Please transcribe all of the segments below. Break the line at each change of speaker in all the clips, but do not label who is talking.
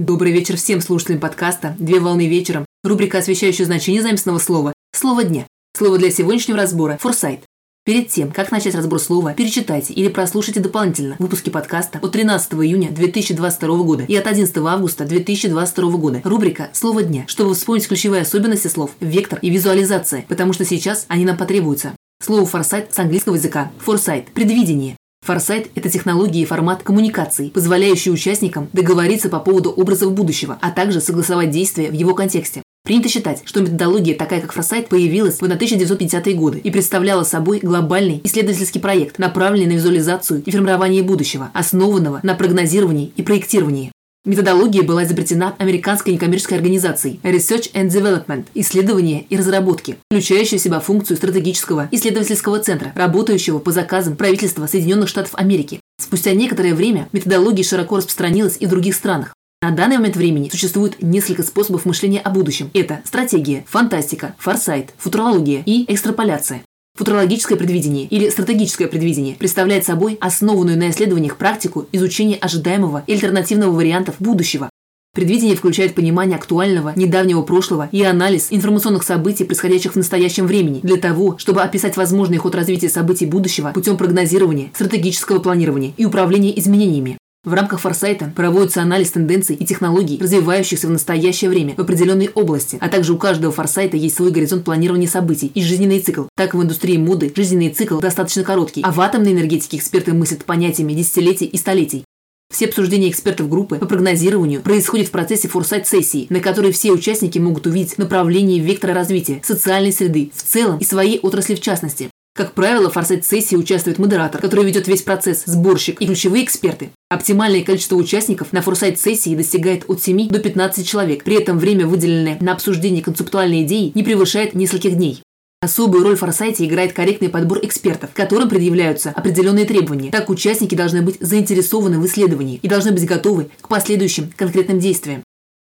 Добрый вечер всем слушателям подкаста «Две волны вечером», рубрика, освещающая значение заместного слова «Слово дня». Слово для сегодняшнего разбора – «форсайт». Перед тем, как начать разбор слова, перечитайте или прослушайте дополнительно выпуски подкаста от 13 июня 2022 года и от 11 августа 2022 года. Рубрика «Слово дня», чтобы вспомнить ключевые особенности слов, вектор и визуализация, потому что сейчас они нам потребуются. Слово «форсайт» с английского языка – «форсайт» – предвидение. Форсайт – это технология и формат коммуникаций, позволяющий участникам договориться по поводу образов будущего, а также согласовать действия в его контексте. Принято считать, что методология, такая как форсайт, появилась в 1950-е годы и представляла собой глобальный исследовательский проект, направленный на визуализацию и формирование будущего, основанного на прогнозировании и проектировании. Методология была изобретена американской некоммерческой организацией Research and Development – исследования и разработки, включающая в себя функцию стратегического исследовательского центра, работающего по заказам правительства Соединенных Штатов Америки. Спустя некоторое время методология широко распространилась и в других странах. На данный момент времени существует несколько способов мышления о будущем. Это стратегия, фантастика, форсайт, футурология и экстраполяция. Футурологическое предвидение или стратегическое предвидение представляет собой основанную на исследованиях практику изучения ожидаемого и альтернативного вариантов будущего. Предвидение включает понимание актуального, недавнего прошлого и анализ информационных событий, происходящих в настоящем времени, для того, чтобы описать возможный ход развития событий будущего путем прогнозирования, стратегического планирования и управления изменениями. В рамках форсайта проводится анализ тенденций и технологий, развивающихся в настоящее время в определенной области, а также у каждого форсайта есть свой горизонт планирования событий и жизненный цикл. Так в индустрии моды жизненный цикл достаточно короткий, а в атомной энергетике эксперты мыслят понятиями десятилетий и столетий. Все обсуждения экспертов группы по прогнозированию происходят в процессе форсайт-сессии, на которой все участники могут увидеть направление вектора развития социальной среды в целом и своей отрасли в частности. Как правило, в форсайт-сессии участвует модератор, который ведет весь процесс, сборщик и ключевые эксперты. Оптимальное количество участников на форсайт-сессии достигает от 7 до 15 человек. При этом время, выделенное на обсуждение концептуальной идеи, не превышает нескольких дней. Особую роль в форсайте играет корректный подбор экспертов, которым предъявляются определенные требования. Так участники должны быть заинтересованы в исследовании и должны быть готовы к последующим конкретным действиям.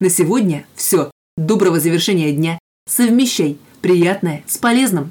На сегодня все. Доброго завершения дня. Совмещай приятное с полезным.